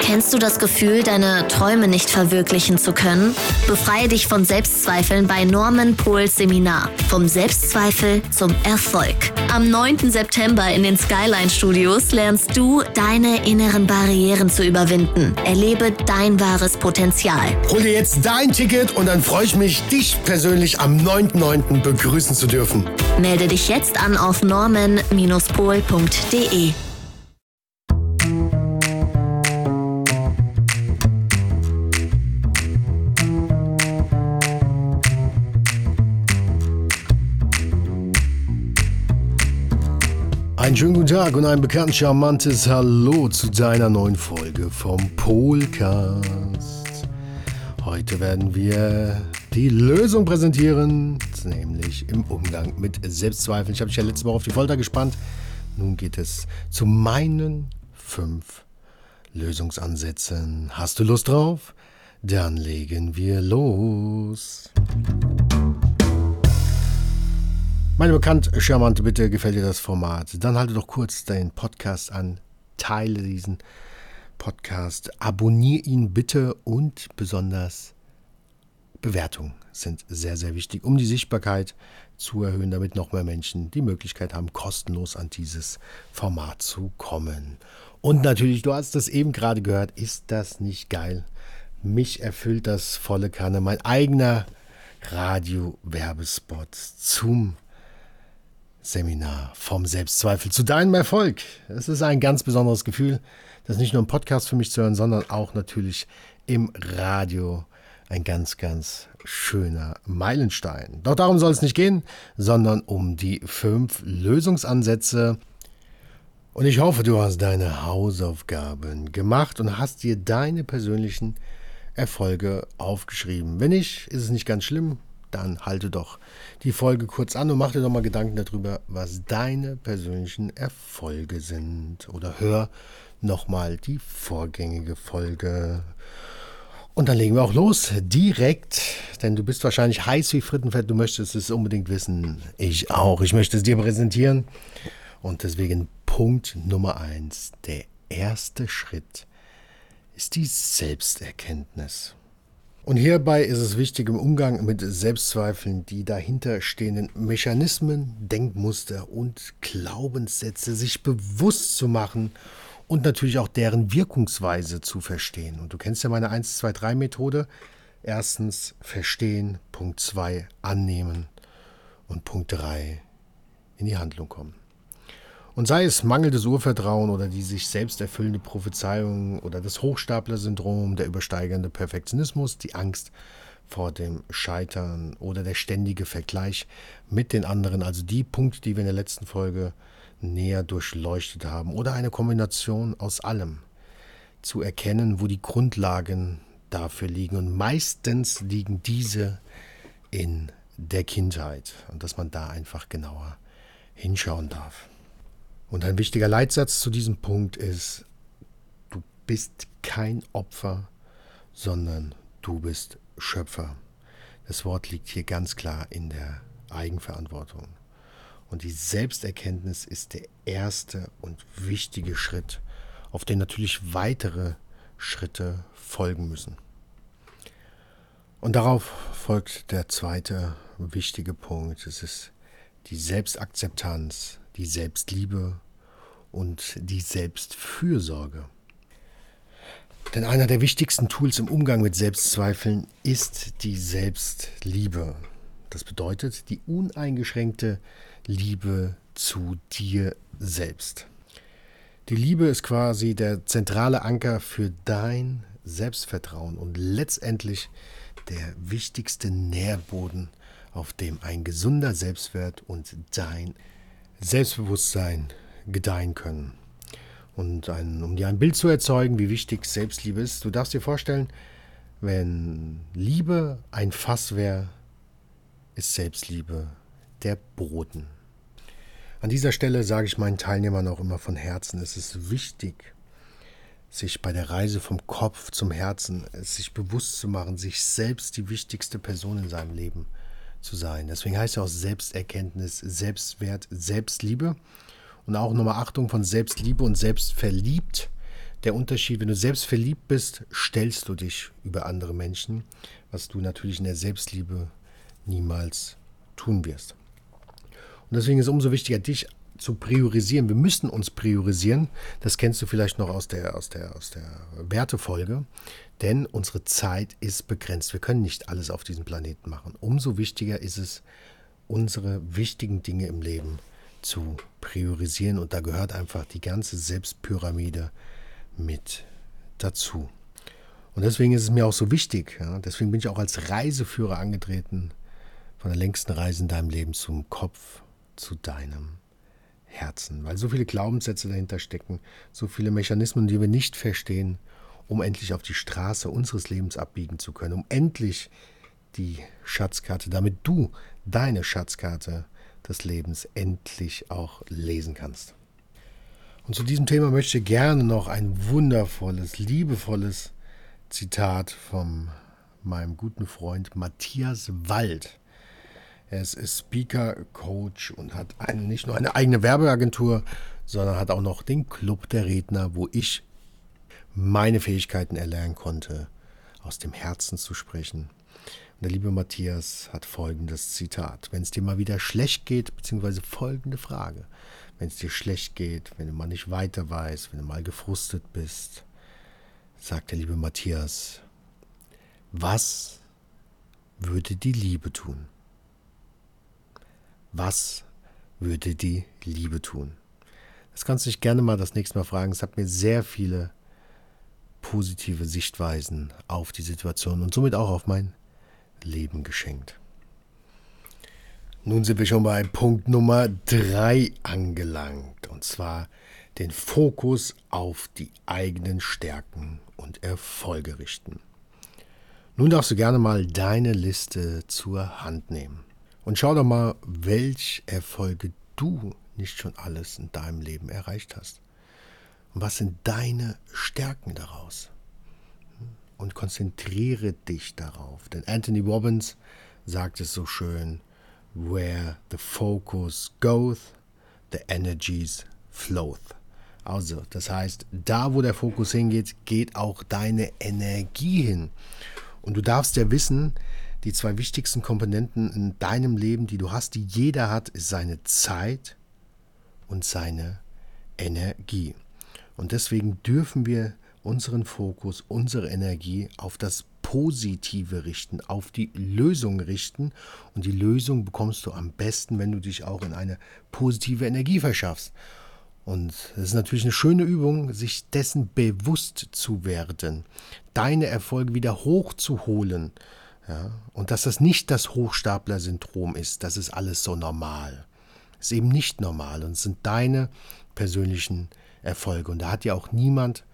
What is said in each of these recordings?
Kennst du das Gefühl, deine Träume nicht verwirklichen zu können? Befreie dich von Selbstzweifeln bei Norman Pohls Seminar. Vom Selbstzweifel zum Erfolg. Am 9. September in den Skyline Studios lernst du, deine inneren Barrieren zu überwinden. Erlebe dein wahres Potenzial. Hol dir jetzt dein Ticket und dann freue ich mich, dich persönlich am 9.9. begrüßen zu dürfen. Melde dich jetzt an auf norman-pol.de. Einen schönen guten Tag und ein bekannt charmantes Hallo zu deiner neuen Folge vom Polcast. Heute werden wir die Lösung präsentieren, nämlich im Umgang mit Selbstzweifeln. Ich habe dich ja letzte Woche auf die Folter gespannt. Nun geht es zu meinen fünf Lösungsansätzen. Hast du Lust drauf? Dann legen wir los. Meine bekannt charmante Bitte, gefällt dir das Format? Dann halte doch kurz deinen Podcast an, teile diesen Podcast, abonniere ihn bitte und besonders Bewertungen sind sehr, sehr wichtig, um die Sichtbarkeit zu erhöhen, damit noch mehr Menschen die Möglichkeit haben, kostenlos an dieses Format zu kommen. Und natürlich, du hast das eben gerade gehört, ist das nicht geil? Mich erfüllt das volle Kanne, mein eigener Radio-Werbespot zum Seminar vom Selbstzweifel zu deinem Erfolg. Es ist ein ganz besonderes Gefühl, das nicht nur im Podcast für mich zu hören, sondern auch natürlich im Radio. Ein ganz, ganz schöner Meilenstein. Doch darum soll es nicht gehen, sondern um die fünf Lösungsansätze. Und ich hoffe, du hast deine Hausaufgaben gemacht und hast dir deine persönlichen Erfolge aufgeschrieben. Wenn nicht, ist es nicht ganz schlimm dann halte doch die Folge kurz an und mach dir doch mal Gedanken darüber, was deine persönlichen Erfolge sind. Oder hör nochmal die vorgängige Folge. Und dann legen wir auch los, direkt, denn du bist wahrscheinlich heiß wie Frittenfett, du möchtest es unbedingt wissen. Ich auch, ich möchte es dir präsentieren. Und deswegen Punkt Nummer eins, der erste Schritt ist die Selbsterkenntnis. Und hierbei ist es wichtig, im Umgang mit Selbstzweifeln die dahinterstehenden Mechanismen, Denkmuster und Glaubenssätze sich bewusst zu machen und natürlich auch deren Wirkungsweise zu verstehen. Und du kennst ja meine 1, 2, 3 Methode. Erstens verstehen, Punkt 2 annehmen und Punkt 3 in die Handlung kommen. Und sei es mangelndes Urvertrauen oder die sich selbst erfüllende Prophezeiung oder das Hochstapler-Syndrom, der übersteigernde Perfektionismus, die Angst vor dem Scheitern oder der ständige Vergleich mit den anderen, also die Punkte, die wir in der letzten Folge näher durchleuchtet haben, oder eine Kombination aus allem, zu erkennen, wo die Grundlagen dafür liegen. Und meistens liegen diese in der Kindheit und dass man da einfach genauer hinschauen darf. Und ein wichtiger Leitsatz zu diesem Punkt ist, du bist kein Opfer, sondern du bist Schöpfer. Das Wort liegt hier ganz klar in der Eigenverantwortung. Und die Selbsterkenntnis ist der erste und wichtige Schritt, auf den natürlich weitere Schritte folgen müssen. Und darauf folgt der zweite wichtige Punkt. Es ist die Selbstakzeptanz, die Selbstliebe und die Selbstfürsorge. Denn einer der wichtigsten Tools im Umgang mit Selbstzweifeln ist die Selbstliebe. Das bedeutet die uneingeschränkte Liebe zu dir selbst. Die Liebe ist quasi der zentrale Anker für dein Selbstvertrauen und letztendlich der wichtigste Nährboden, auf dem ein gesunder Selbstwert und dein Selbstbewusstsein gedeihen können. Und ein, um dir ein Bild zu erzeugen, wie wichtig Selbstliebe ist, du darfst dir vorstellen, wenn Liebe ein Fass wäre, ist Selbstliebe der Boden. An dieser Stelle sage ich meinen Teilnehmern auch immer von Herzen, es ist wichtig, sich bei der Reise vom Kopf zum Herzen, sich bewusst zu machen, sich selbst die wichtigste Person in seinem Leben zu sein. Deswegen heißt ja auch Selbsterkenntnis, Selbstwert, Selbstliebe. Und auch nochmal Achtung von Selbstliebe und Selbstverliebt der Unterschied, wenn du selbst verliebt bist, stellst du dich über andere Menschen, was du natürlich in der Selbstliebe niemals tun wirst. Und deswegen ist es umso wichtiger, dich zu priorisieren. Wir müssen uns priorisieren. Das kennst du vielleicht noch aus der, aus der, aus der Wertefolge. Denn unsere Zeit ist begrenzt. Wir können nicht alles auf diesem Planeten machen. Umso wichtiger ist es, unsere wichtigen Dinge im Leben zu priorisieren. Und da gehört einfach die ganze Selbstpyramide mit dazu. Und deswegen ist es mir auch so wichtig. Ja, deswegen bin ich auch als Reiseführer angetreten von der längsten Reise in deinem Leben zum Kopf, zu deinem Herzen, weil so viele Glaubenssätze dahinter stecken, so viele Mechanismen, die wir nicht verstehen, um endlich auf die Straße unseres Lebens abbiegen zu können, um endlich die Schatzkarte, damit du deine Schatzkarte des Lebens endlich auch lesen kannst. Und zu diesem Thema möchte ich gerne noch ein wundervolles, liebevolles Zitat von meinem guten Freund Matthias Wald er ist Speaker, Coach und hat eine, nicht nur eine eigene Werbeagentur, sondern hat auch noch den Club der Redner, wo ich meine Fähigkeiten erlernen konnte, aus dem Herzen zu sprechen. Und der liebe Matthias hat folgendes Zitat. Wenn es dir mal wieder schlecht geht, beziehungsweise folgende Frage. Wenn es dir schlecht geht, wenn du mal nicht weiter weißt, wenn du mal gefrustet bist, sagt der liebe Matthias, was würde die Liebe tun? Was würde die Liebe tun? Das kannst du dich gerne mal das nächste Mal fragen. Es hat mir sehr viele positive Sichtweisen auf die Situation und somit auch auf mein Leben geschenkt. Nun sind wir schon bei Punkt Nummer 3 angelangt, und zwar den Fokus auf die eigenen Stärken und Erfolge richten. Nun darfst du gerne mal deine Liste zur Hand nehmen. Und schau doch mal, welche Erfolge du nicht schon alles in deinem Leben erreicht hast. Und was sind deine Stärken daraus? Und konzentriere dich darauf. Denn Anthony Robbins sagt es so schön, where the focus goeth, the energies floweth. Also, das heißt, da wo der Fokus hingeht, geht auch deine Energie hin. Und du darfst ja wissen, die zwei wichtigsten Komponenten in deinem Leben, die du hast, die jeder hat, ist seine Zeit und seine Energie. Und deswegen dürfen wir unseren Fokus, unsere Energie auf das Positive richten, auf die Lösung richten. Und die Lösung bekommst du am besten, wenn du dich auch in eine positive Energie verschaffst. Und es ist natürlich eine schöne Übung, sich dessen bewusst zu werden, deine Erfolge wieder hochzuholen ja, und dass das nicht das Hochstapler-Syndrom ist, das ist alles so normal. Ist eben nicht normal und sind deine persönlichen Erfolge. Und da hat ja auch niemand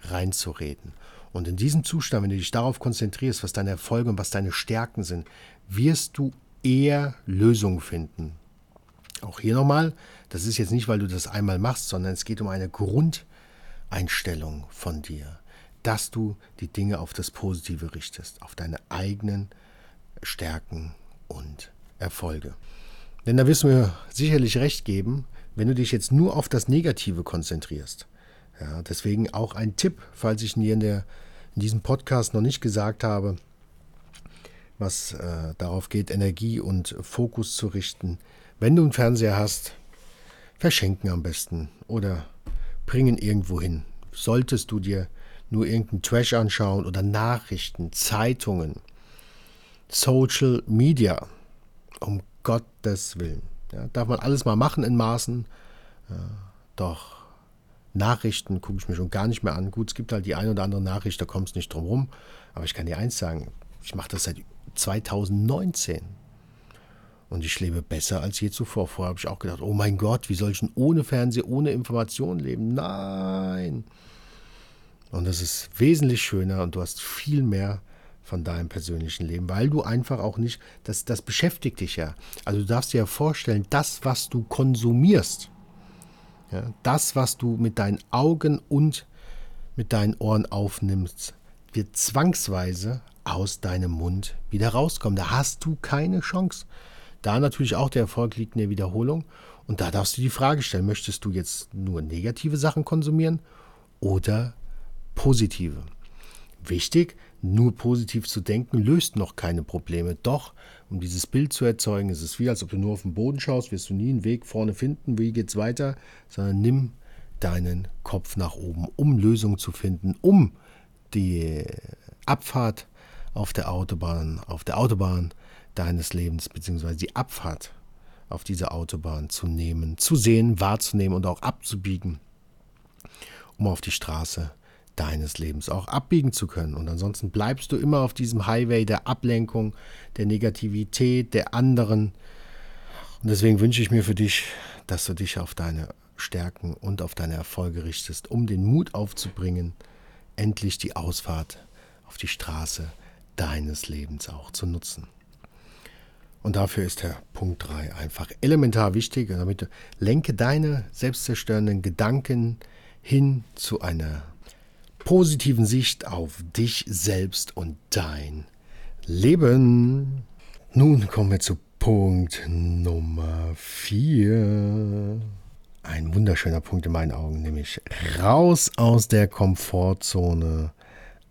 reinzureden. Und in diesem Zustand, wenn du dich darauf konzentrierst, was deine Erfolge und was deine Stärken sind, wirst du eher Lösungen finden. Auch hier nochmal, das ist jetzt nicht, weil du das einmal machst, sondern es geht um eine Grundeinstellung von dir dass du die Dinge auf das Positive richtest, auf deine eigenen Stärken und Erfolge. Denn da wirst du mir sicherlich recht geben, wenn du dich jetzt nur auf das Negative konzentrierst. Ja, deswegen auch ein Tipp, falls ich dir in, der, in diesem Podcast noch nicht gesagt habe, was äh, darauf geht, Energie und Fokus zu richten. Wenn du einen Fernseher hast, verschenken am besten oder bringen irgendwo hin. Solltest du dir nur irgendeinen Trash anschauen oder Nachrichten, Zeitungen, Social Media. Um Gottes Willen. Ja, darf man alles mal machen in Maßen. Ja, doch Nachrichten gucke ich mir schon gar nicht mehr an. Gut, es gibt halt die eine oder andere Nachricht, da kommt es nicht drum rum. Aber ich kann dir eins sagen, ich mache das seit 2019. Und ich lebe besser als je zuvor. Vorher habe ich auch gedacht, oh mein Gott, wie soll ich denn ohne Fernseher, ohne Information leben? Nein. Und das ist wesentlich schöner und du hast viel mehr von deinem persönlichen Leben, weil du einfach auch nicht, das, das beschäftigt dich ja. Also du darfst dir ja vorstellen, das, was du konsumierst, ja, das, was du mit deinen Augen und mit deinen Ohren aufnimmst, wird zwangsweise aus deinem Mund wieder rauskommen. Da hast du keine Chance. Da natürlich auch der Erfolg liegt in der Wiederholung. Und da darfst du die Frage stellen, möchtest du jetzt nur negative Sachen konsumieren oder positive. Wichtig, nur positiv zu denken löst noch keine Probleme. Doch, um dieses Bild zu erzeugen, ist es wie, als ob du nur auf den Boden schaust, wirst du nie einen Weg vorne finden, wie geht's weiter, sondern nimm deinen Kopf nach oben, um Lösungen zu finden, um die Abfahrt auf der Autobahn, auf der Autobahn deines Lebens, beziehungsweise die Abfahrt auf dieser Autobahn zu nehmen, zu sehen, wahrzunehmen und auch abzubiegen, um auf die Straße deines Lebens auch abbiegen zu können. Und ansonsten bleibst du immer auf diesem Highway der Ablenkung, der Negativität, der anderen. Und deswegen wünsche ich mir für dich, dass du dich auf deine Stärken und auf deine Erfolge richtest, um den Mut aufzubringen, endlich die Ausfahrt auf die Straße deines Lebens auch zu nutzen. Und dafür ist der Punkt 3 einfach elementar wichtig. Damit lenke deine selbstzerstörenden Gedanken hin zu einer positiven Sicht auf dich selbst und dein Leben. Nun kommen wir zu Punkt Nummer 4. Ein wunderschöner Punkt in meinen Augen, nämlich raus aus der Komfortzone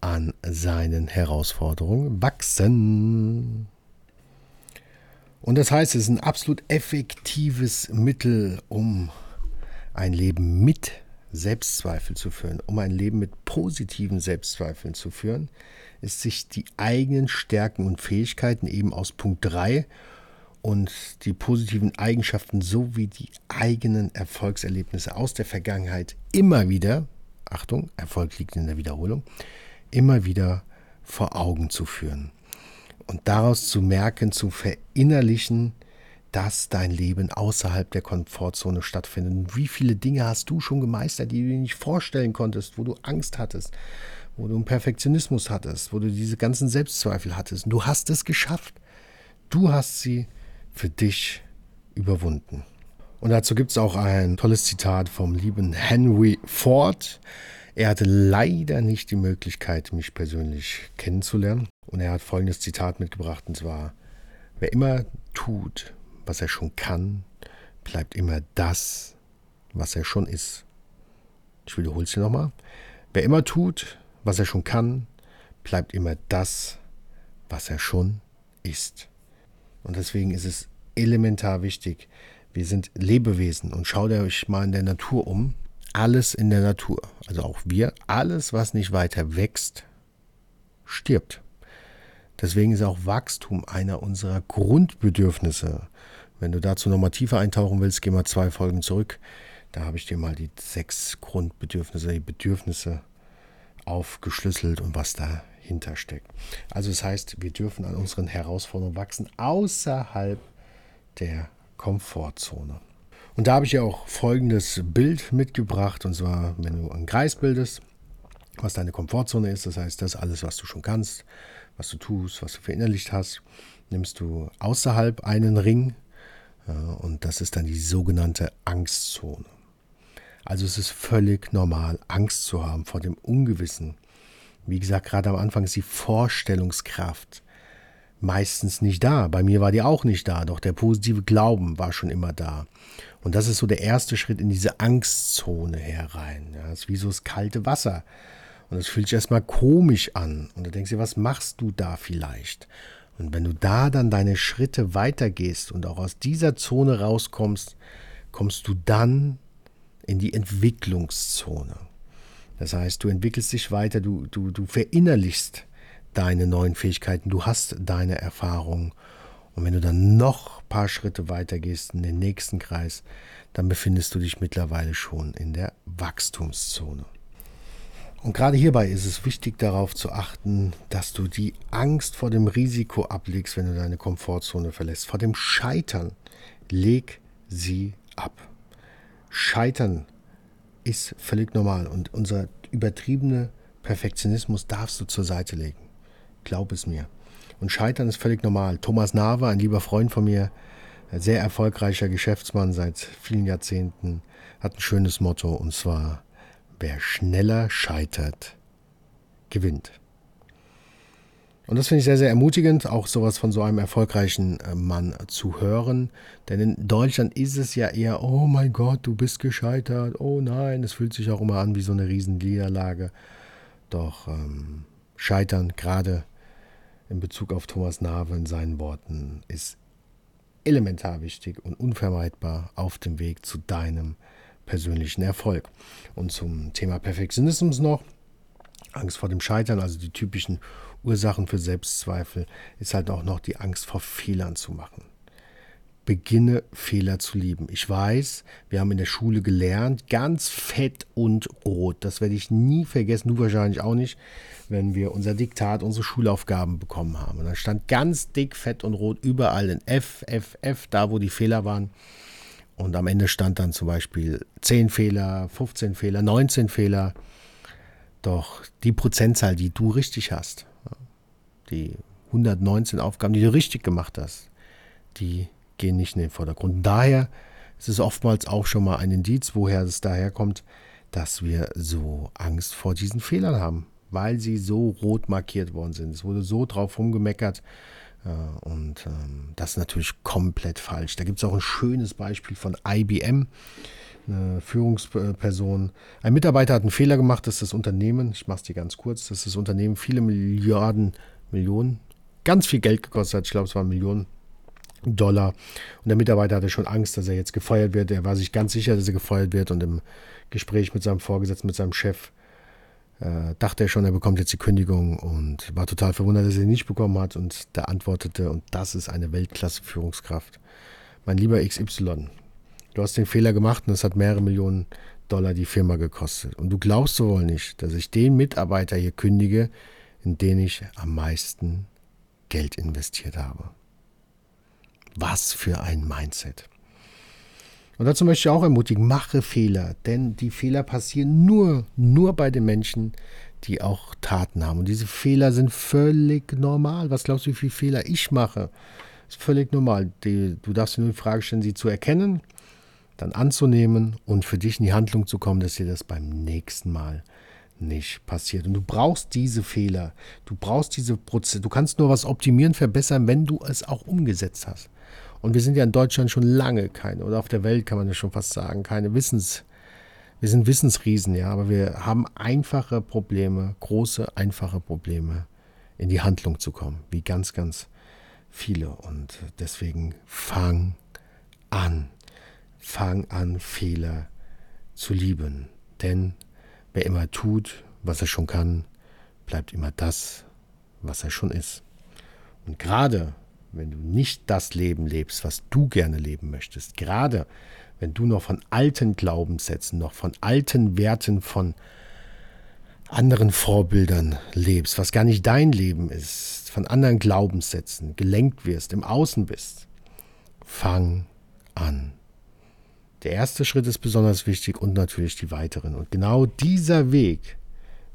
an seinen Herausforderungen wachsen. Und das heißt, es ist ein absolut effektives Mittel, um ein Leben mit Selbstzweifel zu führen, um ein Leben mit positiven Selbstzweifeln zu führen, ist sich die eigenen Stärken und Fähigkeiten eben aus Punkt 3 und die positiven Eigenschaften sowie die eigenen Erfolgserlebnisse aus der Vergangenheit immer wieder, Achtung, Erfolg liegt in der Wiederholung, immer wieder vor Augen zu führen und daraus zu merken, zu verinnerlichen, dass dein Leben außerhalb der Komfortzone stattfindet. Wie viele Dinge hast du schon gemeistert, die du dir nicht vorstellen konntest, wo du Angst hattest, wo du einen Perfektionismus hattest, wo du diese ganzen Selbstzweifel hattest. Und du hast es geschafft. Du hast sie für dich überwunden. Und dazu gibt es auch ein tolles Zitat vom lieben Henry Ford. Er hatte leider nicht die Möglichkeit, mich persönlich kennenzulernen. Und er hat folgendes Zitat mitgebracht, und zwar, wer immer tut, was er schon kann, bleibt immer das, was er schon ist. Ich wiederhole es hier nochmal. Wer immer tut, was er schon kann, bleibt immer das, was er schon ist. Und deswegen ist es elementar wichtig. Wir sind Lebewesen und schaut euch mal in der Natur um. Alles in der Natur, also auch wir, alles, was nicht weiter wächst, stirbt. Deswegen ist auch Wachstum einer unserer Grundbedürfnisse. Wenn du dazu nochmal tiefer eintauchen willst, geh mal zwei Folgen zurück. Da habe ich dir mal die sechs Grundbedürfnisse, die Bedürfnisse aufgeschlüsselt und was dahinter steckt. Also das heißt, wir dürfen an unseren Herausforderungen wachsen außerhalb der Komfortzone. Und da habe ich ja auch folgendes Bild mitgebracht, und zwar, wenn du einen Kreis bildest, was deine Komfortzone ist, das heißt, das alles, was du schon kannst, was du tust, was du verinnerlicht hast, nimmst du außerhalb einen Ring und das ist dann die sogenannte Angstzone. Also es ist völlig normal, Angst zu haben vor dem Ungewissen. Wie gesagt, gerade am Anfang ist die Vorstellungskraft meistens nicht da. Bei mir war die auch nicht da, doch der positive Glauben war schon immer da. Und das ist so der erste Schritt in diese Angstzone herein. Das ist wie so das kalte Wasser. Und es fühlt sich erstmal komisch an. Und du denkst dir, was machst du da vielleicht? Und wenn du da dann deine Schritte weitergehst und auch aus dieser Zone rauskommst, kommst du dann in die Entwicklungszone. Das heißt, du entwickelst dich weiter, du, du, du verinnerlichst deine neuen Fähigkeiten, du hast deine Erfahrungen. Und wenn du dann noch ein paar Schritte weiter gehst in den nächsten Kreis, dann befindest du dich mittlerweile schon in der Wachstumszone. Und gerade hierbei ist es wichtig darauf zu achten, dass du die Angst vor dem Risiko ablegst, wenn du deine Komfortzone verlässt. Vor dem Scheitern leg sie ab. Scheitern ist völlig normal und unser übertriebene Perfektionismus darfst du zur Seite legen. Glaub es mir. Und Scheitern ist völlig normal. Thomas Nava, ein lieber Freund von mir, sehr erfolgreicher Geschäftsmann seit vielen Jahrzehnten, hat ein schönes Motto und zwar wer schneller scheitert, gewinnt. Und das finde ich sehr, sehr ermutigend, auch sowas von so einem erfolgreichen äh, Mann zu hören. Denn in Deutschland ist es ja eher, oh mein Gott, du bist gescheitert, oh nein, es fühlt sich auch immer an wie so eine Riesenniederlage. Doch ähm, Scheitern, gerade in Bezug auf Thomas Nave in seinen Worten, ist elementar wichtig und unvermeidbar auf dem Weg zu deinem persönlichen Erfolg. Und zum Thema Perfektionismus noch. Angst vor dem Scheitern, also die typischen Ursachen für Selbstzweifel, ist halt auch noch die Angst vor Fehlern zu machen. Beginne Fehler zu lieben. Ich weiß, wir haben in der Schule gelernt, ganz fett und rot. Das werde ich nie vergessen, du wahrscheinlich auch nicht, wenn wir unser Diktat, unsere Schulaufgaben bekommen haben. Und da stand ganz dick, fett und rot überall in F, F, F, da wo die Fehler waren. Und am Ende stand dann zum Beispiel 10 Fehler, 15 Fehler, 19 Fehler. Doch die Prozentzahl, die du richtig hast, die 119 Aufgaben, die du richtig gemacht hast, die gehen nicht in den Vordergrund. Daher ist es oftmals auch schon mal ein Indiz, woher es daherkommt, dass wir so Angst vor diesen Fehlern haben, weil sie so rot markiert worden sind. Es wurde so drauf rumgemeckert. Und ähm, das ist natürlich komplett falsch. Da gibt es auch ein schönes Beispiel von IBM, eine Führungsperson. Ein Mitarbeiter hat einen Fehler gemacht, dass das Unternehmen, ich mache es dir ganz kurz, dass das Unternehmen viele Milliarden, Millionen, ganz viel Geld gekostet hat. Ich glaube, es waren Millionen Dollar. Und der Mitarbeiter hatte schon Angst, dass er jetzt gefeuert wird. Er war sich ganz sicher, dass er gefeuert wird. Und im Gespräch mit seinem Vorgesetzten, mit seinem Chef, äh, dachte er schon, er bekommt jetzt die Kündigung und war total verwundert, dass er sie nicht bekommen hat. Und da antwortete, und das ist eine Weltklasse-Führungskraft. Mein lieber XY, du hast den Fehler gemacht und es hat mehrere Millionen Dollar die Firma gekostet. Und du glaubst so wohl nicht, dass ich den Mitarbeiter hier kündige, in den ich am meisten Geld investiert habe. Was für ein Mindset. Und dazu möchte ich auch ermutigen, mache Fehler, denn die Fehler passieren nur, nur bei den Menschen, die auch Taten haben. Und diese Fehler sind völlig normal. Was glaubst du, wie viele Fehler ich mache? Ist völlig normal. Die, du darfst dir nur die Frage stellen, sie zu erkennen, dann anzunehmen und für dich in die Handlung zu kommen, dass dir das beim nächsten Mal nicht passiert. Und du brauchst diese Fehler. Du brauchst diese Prozesse. Du kannst nur was optimieren, verbessern, wenn du es auch umgesetzt hast. Und wir sind ja in Deutschland schon lange keine, oder auf der Welt kann man ja schon fast sagen, keine Wissens, wir sind Wissensriesen, ja, aber wir haben einfache Probleme, große, einfache Probleme, in die Handlung zu kommen, wie ganz, ganz viele. Und deswegen fang an, fang an, Fehler zu lieben. Denn wer immer tut, was er schon kann, bleibt immer das, was er schon ist. Und gerade wenn du nicht das Leben lebst, was du gerne leben möchtest, gerade wenn du noch von alten Glaubenssätzen, noch von alten Werten, von anderen Vorbildern lebst, was gar nicht dein Leben ist, von anderen Glaubenssätzen gelenkt wirst, im Außen bist, fang an. Der erste Schritt ist besonders wichtig und natürlich die weiteren. Und genau dieser Weg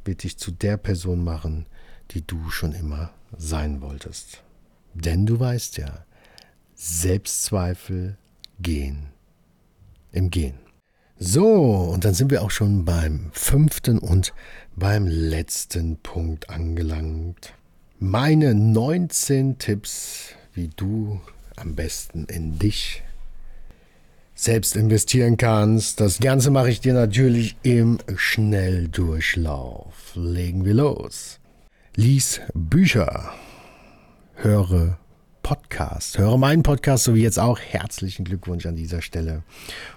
wird dich zu der Person machen, die du schon immer sein wolltest. Denn du weißt ja, Selbstzweifel gehen im Gehen. So, und dann sind wir auch schon beim fünften und beim letzten Punkt angelangt. Meine 19 Tipps, wie du am besten in dich selbst investieren kannst. Das Ganze mache ich dir natürlich im Schnelldurchlauf. Legen wir los. Lies Bücher höre Podcast. Höre meinen Podcast, so wie jetzt auch. Herzlichen Glückwunsch an dieser Stelle.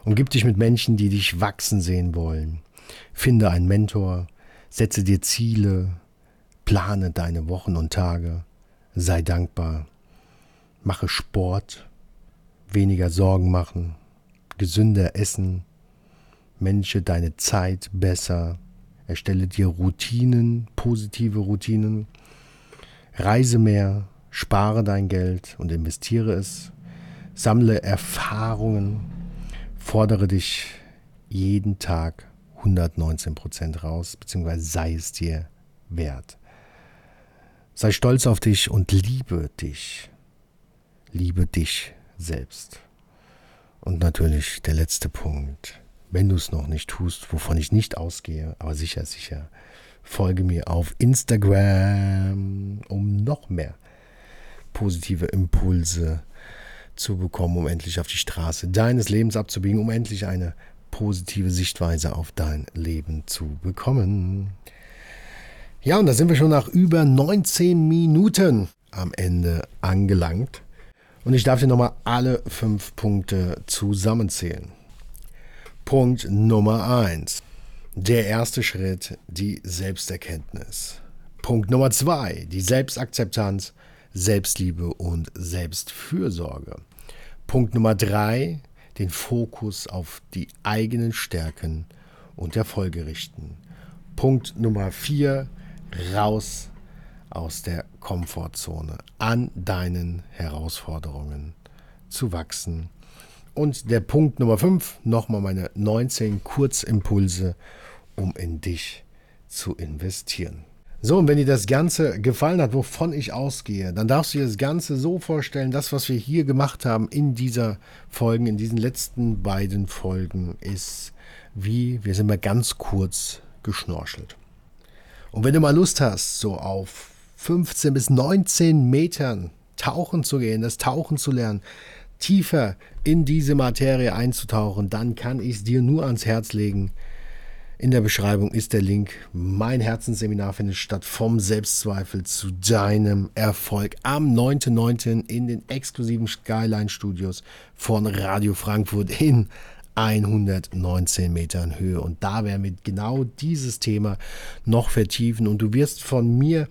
Umgib dich mit Menschen, die dich wachsen sehen wollen. Finde einen Mentor, setze dir Ziele, plane deine Wochen und Tage, sei dankbar, mache Sport, weniger Sorgen machen, gesünder essen, Mensche deine Zeit besser, erstelle dir Routinen, positive Routinen, reise mehr, Spare dein Geld und investiere es. Sammle Erfahrungen. Fordere dich jeden Tag 119 Prozent raus, beziehungsweise sei es dir wert. Sei stolz auf dich und liebe dich. Liebe dich selbst. Und natürlich der letzte Punkt. Wenn du es noch nicht tust, wovon ich nicht ausgehe, aber sicher, sicher, folge mir auf Instagram, um noch mehr positive Impulse zu bekommen, um endlich auf die Straße deines Lebens abzubiegen, um endlich eine positive Sichtweise auf dein Leben zu bekommen. Ja, und da sind wir schon nach über 19 Minuten am Ende angelangt. Und ich darf dir nochmal alle fünf Punkte zusammenzählen. Punkt Nummer eins: Der erste Schritt, die Selbsterkenntnis. Punkt Nummer zwei: die Selbstakzeptanz, Selbstliebe und Selbstfürsorge. Punkt Nummer drei: den Fokus auf die eigenen Stärken und Erfolge richten. Punkt Nummer vier: raus aus der Komfortzone, an deinen Herausforderungen zu wachsen. Und der Punkt Nummer 5, nochmal meine 19 Kurzimpulse, um in dich zu investieren. So, und wenn dir das Ganze gefallen hat, wovon ich ausgehe, dann darfst du dir das Ganze so vorstellen, das, was wir hier gemacht haben in dieser Folgen, in diesen letzten beiden Folgen, ist wie, wir sind mal ganz kurz geschnorchelt. Und wenn du mal Lust hast, so auf 15 bis 19 Metern tauchen zu gehen, das Tauchen zu lernen, tiefer in diese Materie einzutauchen, dann kann ich es dir nur ans Herz legen. In der Beschreibung ist der Link. Mein Herzensseminar findet statt vom Selbstzweifel zu deinem Erfolg am 9.9. in den exklusiven Skyline Studios von Radio Frankfurt in 119 Metern Höhe. Und da werden wir genau dieses Thema noch vertiefen. Und du wirst von mir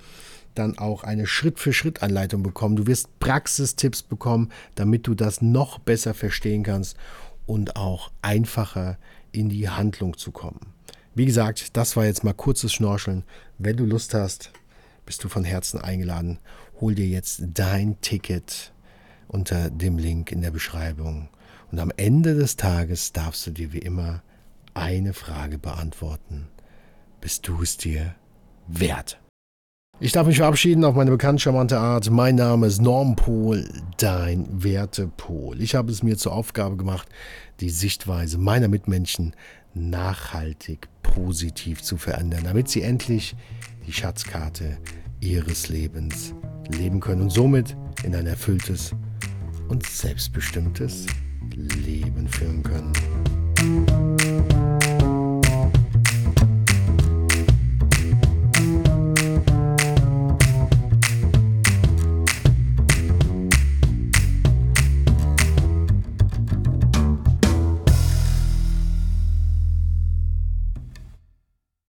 dann auch eine Schritt-für-Schritt-Anleitung bekommen. Du wirst Praxistipps bekommen, damit du das noch besser verstehen kannst und auch einfacher in die Handlung zu kommen. Wie gesagt, das war jetzt mal kurzes Schnorcheln. Wenn du Lust hast, bist du von Herzen eingeladen. Hol dir jetzt dein Ticket unter dem Link in der Beschreibung und am Ende des Tages darfst du dir wie immer eine Frage beantworten. Bist du es dir wert? Ich darf mich verabschieden auf meine bekannt charmante Art. Mein Name ist Norm Pohl, dein Wertepol. Ich habe es mir zur Aufgabe gemacht, die Sichtweise meiner Mitmenschen nachhaltig positiv zu verändern, damit sie endlich die Schatzkarte ihres Lebens leben können und somit in ein erfülltes und selbstbestimmtes Leben führen können.